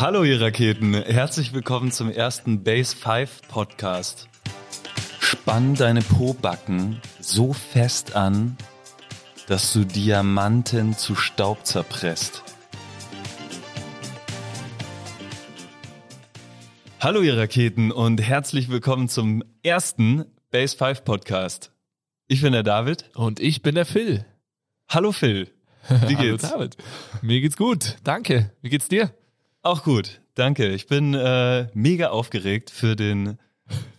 Hallo ihr Raketen, herzlich willkommen zum ersten Base 5 Podcast. Spann deine Pobacken so fest an, dass du Diamanten zu Staub zerpresst. Hallo ihr Raketen und herzlich willkommen zum ersten Base 5 Podcast. Ich bin der David. Und ich bin der Phil. Hallo Phil. Wie geht's? Hallo David. Mir geht's gut. Danke. Wie geht's dir? Auch gut. Danke. Ich bin äh, mega aufgeregt für den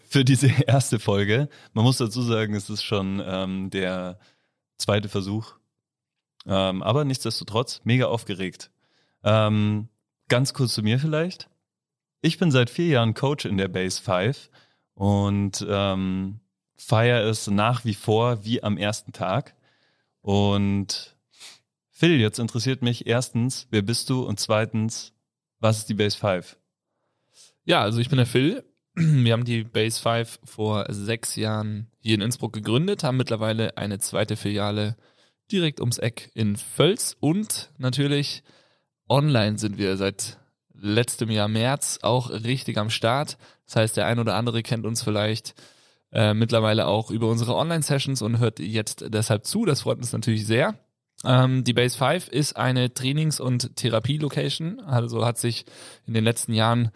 für diese erste Folge. Man muss dazu sagen, es ist schon ähm, der zweite Versuch. Ähm, aber nichtsdestotrotz mega aufgeregt. Ähm, ganz kurz zu mir vielleicht. Ich bin seit vier Jahren Coach in der Base 5 und ähm, feiere es nach wie vor wie am ersten Tag. Und Phil, jetzt interessiert mich erstens, wer bist du? Und zweitens, was ist die Base 5? Ja, also ich bin der Phil. Wir haben die Base 5 vor sechs Jahren hier in Innsbruck gegründet, haben mittlerweile eine zweite Filiale direkt ums Eck in Völz und natürlich online sind wir seit letztem Jahr März auch richtig am Start. Das heißt, der ein oder andere kennt uns vielleicht äh, mittlerweile auch über unsere Online-Sessions und hört jetzt deshalb zu. Das freut uns natürlich sehr. Ähm, die Base 5 ist eine Trainings- und Therapie-Location, also hat sich in den letzten Jahren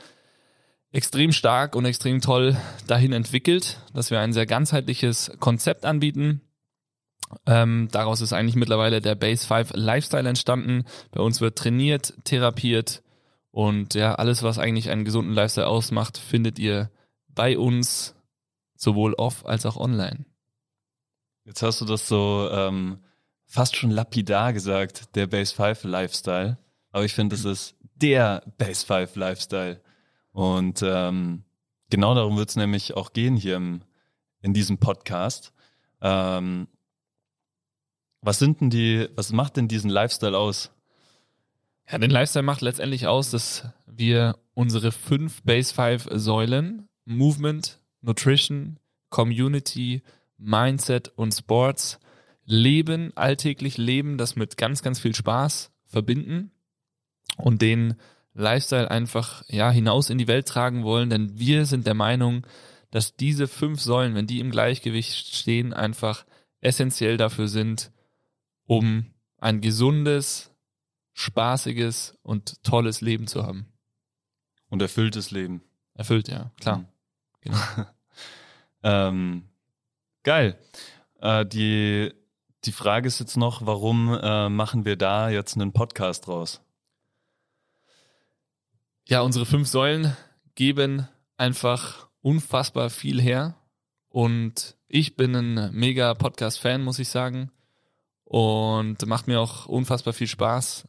extrem stark und extrem toll dahin entwickelt, dass wir ein sehr ganzheitliches Konzept anbieten. Ähm, daraus ist eigentlich mittlerweile der Base 5 Lifestyle entstanden. Bei uns wird trainiert, therapiert und ja, alles, was eigentlich einen gesunden Lifestyle ausmacht, findet ihr bei uns sowohl off als auch online. Jetzt hast du das so ähm, fast schon lapidar gesagt, der Base 5 Lifestyle. Aber ich finde, es ist der Base 5 Lifestyle. Und ähm, genau darum wird es nämlich auch gehen hier im, in diesem Podcast. Ähm, was sind denn die, was macht denn diesen Lifestyle aus? Ja, den Lifestyle macht letztendlich aus, dass wir unsere fünf Base 5 Säulen, Movement, Nutrition, Community, Mindset und Sports leben, alltäglich leben, das mit ganz, ganz viel Spaß verbinden und den Lifestyle einfach ja hinaus in die Welt tragen wollen, denn wir sind der Meinung, dass diese fünf Säulen, wenn die im Gleichgewicht stehen, einfach essentiell dafür sind, um ein gesundes, spaßiges und tolles Leben zu haben. Und erfülltes Leben. Erfüllt, ja, klar. Mhm. Genau. ähm, geil. Äh, die die Frage ist jetzt noch, warum äh, machen wir da jetzt einen Podcast draus? Ja, unsere fünf Säulen geben einfach unfassbar viel her. Und ich bin ein mega Podcast-Fan, muss ich sagen. Und macht mir auch unfassbar viel Spaß,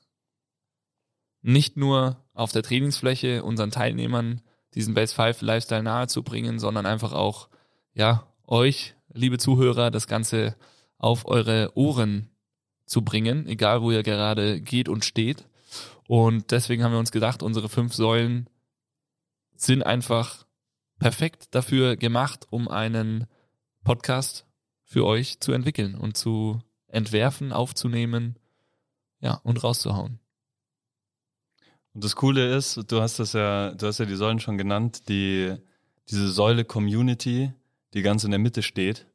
nicht nur auf der Trainingsfläche unseren Teilnehmern diesen Base 5 Lifestyle nahezubringen, sondern einfach auch, ja, euch, liebe Zuhörer, das Ganze auf eure Ohren zu bringen, egal wo ihr gerade geht und steht. Und deswegen haben wir uns gedacht, unsere fünf Säulen sind einfach perfekt dafür gemacht, um einen Podcast für euch zu entwickeln und zu entwerfen, aufzunehmen, ja, und rauszuhauen. Und das Coole ist, du hast das ja, du hast ja die Säulen schon genannt, die, diese Säule Community, die ganz in der Mitte steht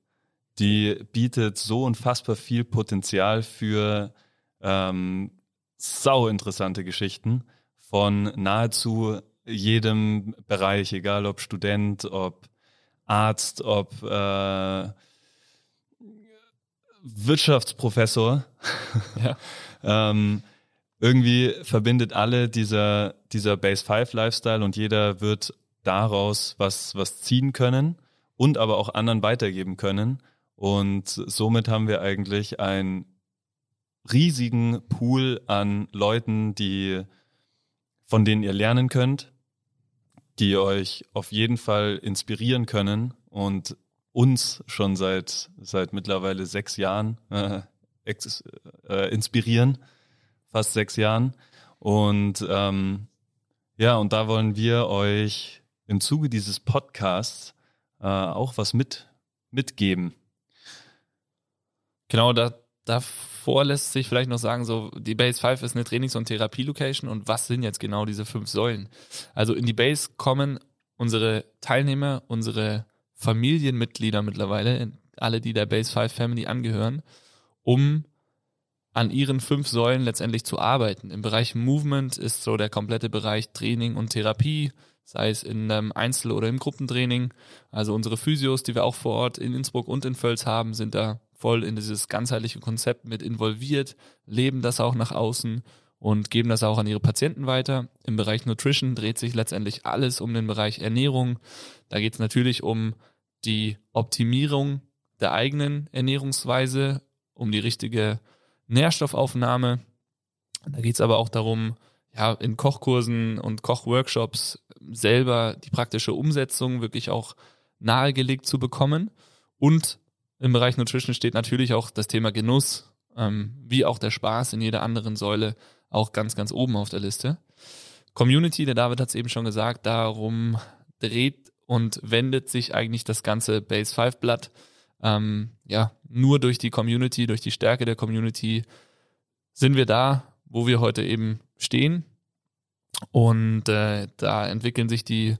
die bietet so unfassbar viel Potenzial für ähm, sau interessante Geschichten von nahezu jedem Bereich, egal ob Student, ob Arzt, ob äh, Wirtschaftsprofessor. ja. ähm, irgendwie verbindet alle dieser, dieser Base 5 Lifestyle und jeder wird daraus was, was ziehen können und aber auch anderen weitergeben können. Und somit haben wir eigentlich einen riesigen Pool an Leuten, die, von denen ihr lernen könnt, die euch auf jeden Fall inspirieren können und uns schon seit, seit mittlerweile sechs Jahren äh, ex, äh, inspirieren, fast sechs Jahren. Und ähm, ja, und da wollen wir euch im Zuge dieses Podcasts äh, auch was mit, mitgeben. Genau, da, davor lässt sich vielleicht noch sagen, so die Base 5 ist eine Trainings- und Therapie-Location und was sind jetzt genau diese fünf Säulen? Also in die Base kommen unsere Teilnehmer, unsere Familienmitglieder mittlerweile, alle, die der Base 5 Family angehören, um an ihren fünf Säulen letztendlich zu arbeiten. Im Bereich Movement ist so der komplette Bereich Training und Therapie, sei es in einem Einzel- oder im Gruppentraining. Also unsere Physios, die wir auch vor Ort in Innsbruck und in Völz haben, sind da voll in dieses ganzheitliche Konzept mit involviert, leben das auch nach außen und geben das auch an ihre Patienten weiter. Im Bereich Nutrition dreht sich letztendlich alles um den Bereich Ernährung. Da geht es natürlich um die Optimierung der eigenen Ernährungsweise, um die richtige Nährstoffaufnahme. Da geht es aber auch darum, ja, in Kochkursen und Kochworkshops selber die praktische Umsetzung wirklich auch nahegelegt zu bekommen. Und im Bereich Nutrition steht natürlich auch das Thema Genuss, ähm, wie auch der Spaß in jeder anderen Säule auch ganz, ganz oben auf der Liste. Community, der David hat es eben schon gesagt, darum dreht und wendet sich eigentlich das ganze Base 5 Blatt ähm, ja, nur durch die Community, durch die Stärke der Community sind wir da, wo wir heute eben stehen. Und äh, da entwickeln sich die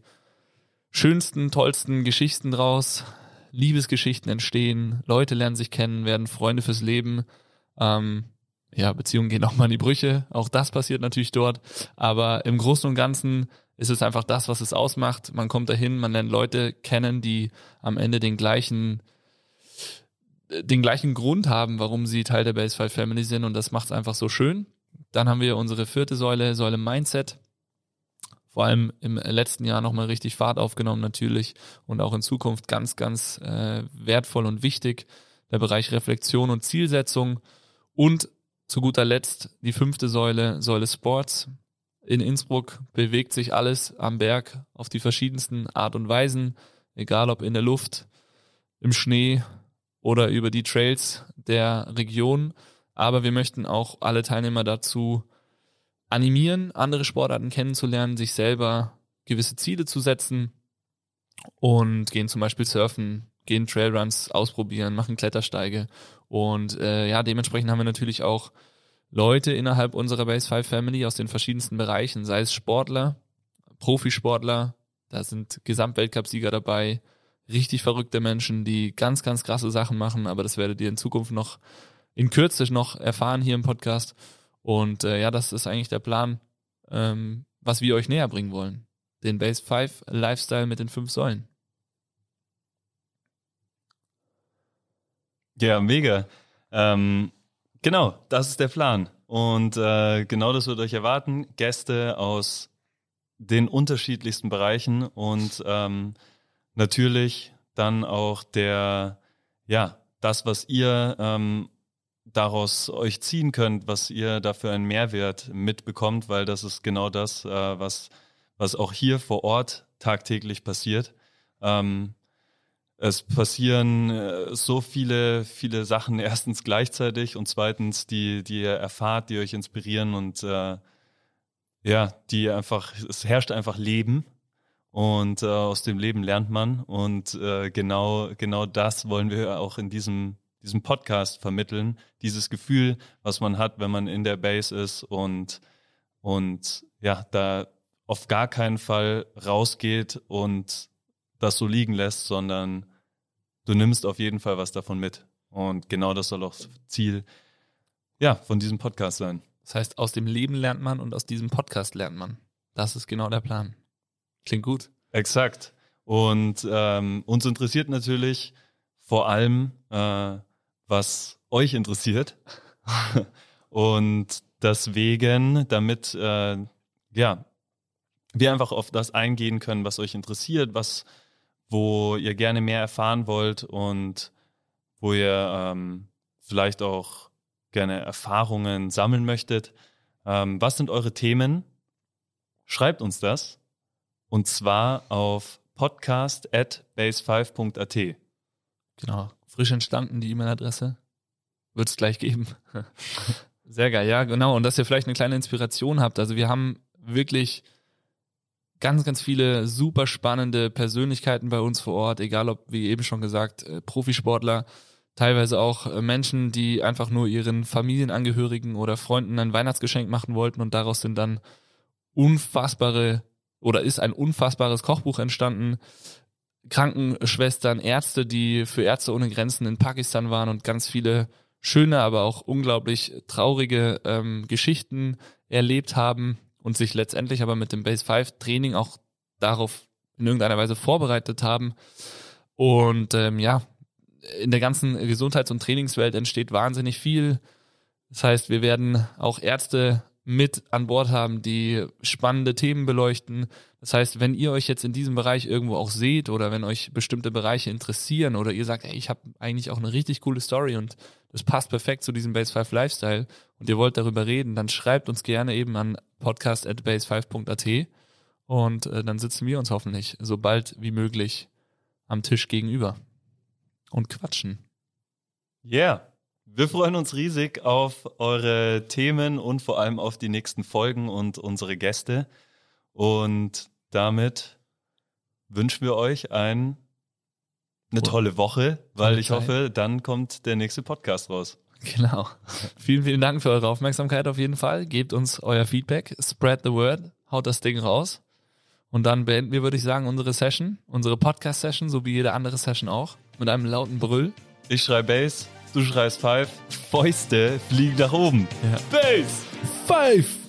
schönsten, tollsten Geschichten draus. Liebesgeschichten entstehen, Leute lernen sich kennen, werden Freunde fürs Leben. Ähm, ja, Beziehungen gehen auch mal in die Brüche. Auch das passiert natürlich dort. Aber im Großen und Ganzen ist es einfach das, was es ausmacht. Man kommt dahin, man lernt Leute kennen, die am Ende den gleichen den gleichen Grund haben, warum sie Teil der Base 5 Family sind und das macht es einfach so schön. Dann haben wir unsere vierte Säule, Säule Mindset. Vor allem im letzten Jahr nochmal richtig Fahrt aufgenommen natürlich und auch in Zukunft ganz, ganz äh, wertvoll und wichtig. Der Bereich Reflexion und Zielsetzung und zu guter Letzt die fünfte Säule, Säule Sports. In Innsbruck bewegt sich alles am Berg auf die verschiedensten Art und Weisen, egal ob in der Luft, im Schnee, oder über die Trails der Region. Aber wir möchten auch alle Teilnehmer dazu animieren, andere Sportarten kennenzulernen, sich selber gewisse Ziele zu setzen und gehen zum Beispiel surfen, gehen Trailruns ausprobieren, machen Klettersteige. Und äh, ja, dementsprechend haben wir natürlich auch Leute innerhalb unserer Base 5 Family aus den verschiedensten Bereichen, sei es Sportler, Profisportler, da sind Gesamtweltcupsieger dabei, richtig verrückte Menschen, die ganz, ganz krasse Sachen machen, aber das werdet ihr in Zukunft noch in Kürze noch erfahren hier im Podcast. Und äh, ja, das ist eigentlich der Plan, ähm, was wir euch näher bringen wollen. Den Base 5 Lifestyle mit den fünf Säulen. Ja, mega. Ähm, genau, das ist der Plan. Und äh, genau das wird euch erwarten. Gäste aus den unterschiedlichsten Bereichen und ähm, natürlich dann auch der, ja, das, was ihr ähm, daraus euch ziehen könnt, was ihr dafür einen Mehrwert mitbekommt, weil das ist genau das, äh, was, was auch hier vor Ort tagtäglich passiert. Ähm, es passieren äh, so viele, viele Sachen erstens gleichzeitig und zweitens, die, die ihr erfahrt, die euch inspirieren und äh, ja, die einfach, es herrscht einfach Leben und äh, aus dem Leben lernt man. Und äh, genau, genau das wollen wir auch in diesem, diesem Podcast vermitteln. Dieses Gefühl, was man hat, wenn man in der Base ist und, und ja, da auf gar keinen Fall rausgeht und das so liegen lässt, sondern du nimmst auf jeden Fall was davon mit. Und genau das soll auch Ziel ja, von diesem Podcast sein. Das heißt, aus dem Leben lernt man und aus diesem Podcast lernt man. Das ist genau der Plan. Klingt gut. Exakt. Und ähm, uns interessiert natürlich vor allem, äh, was euch interessiert. Und deswegen, damit äh, ja, wir einfach auf das eingehen können, was euch interessiert, was, wo ihr gerne mehr erfahren wollt und wo ihr ähm, vielleicht auch gerne Erfahrungen sammeln möchtet. Ähm, was sind eure Themen? Schreibt uns das und zwar auf podcast at base5.at. Genau, frisch entstanden die E-Mail-Adresse. Wird es gleich geben. Sehr geil, ja, genau. Und dass ihr vielleicht eine kleine Inspiration habt. Also wir haben wirklich ganz, ganz viele super spannende Persönlichkeiten bei uns vor Ort, egal ob, wie eben schon gesagt, äh, Profisportler, teilweise auch äh, Menschen, die einfach nur ihren Familienangehörigen oder Freunden ein Weihnachtsgeschenk machen wollten und daraus sind dann unfassbare oder ist ein unfassbares Kochbuch entstanden. Krankenschwestern, Ärzte, die für Ärzte ohne Grenzen in Pakistan waren und ganz viele schöne, aber auch unglaublich traurige ähm, Geschichten erlebt haben und sich letztendlich aber mit dem Base 5 Training auch darauf in irgendeiner Weise vorbereitet haben. Und ähm, ja, in der ganzen Gesundheits- und Trainingswelt entsteht wahnsinnig viel. Das heißt, wir werden auch Ärzte mit an Bord haben, die spannende Themen beleuchten. Das heißt, wenn ihr euch jetzt in diesem Bereich irgendwo auch seht oder wenn euch bestimmte Bereiche interessieren oder ihr sagt, ey, ich habe eigentlich auch eine richtig coole Story und das passt perfekt zu diesem Base 5 Lifestyle und ihr wollt darüber reden, dann schreibt uns gerne eben an podcast at base5.at und äh, dann sitzen wir uns hoffentlich so bald wie möglich am Tisch gegenüber und quatschen. Yeah. Wir freuen uns riesig auf eure Themen und vor allem auf die nächsten Folgen und unsere Gäste. Und damit wünschen wir euch ein, eine tolle Woche, weil ich hoffe, dann kommt der nächste Podcast raus. Genau. vielen, vielen Dank für eure Aufmerksamkeit auf jeden Fall. Gebt uns euer Feedback, spread the word, haut das Ding raus. Und dann beenden wir, würde ich sagen, unsere Session, unsere Podcast-Session, so wie jede andere Session auch, mit einem lauten Brüll. Ich schrei Bass, du schreist Five, Fäuste fliegen nach oben. Ja. Bass! Five!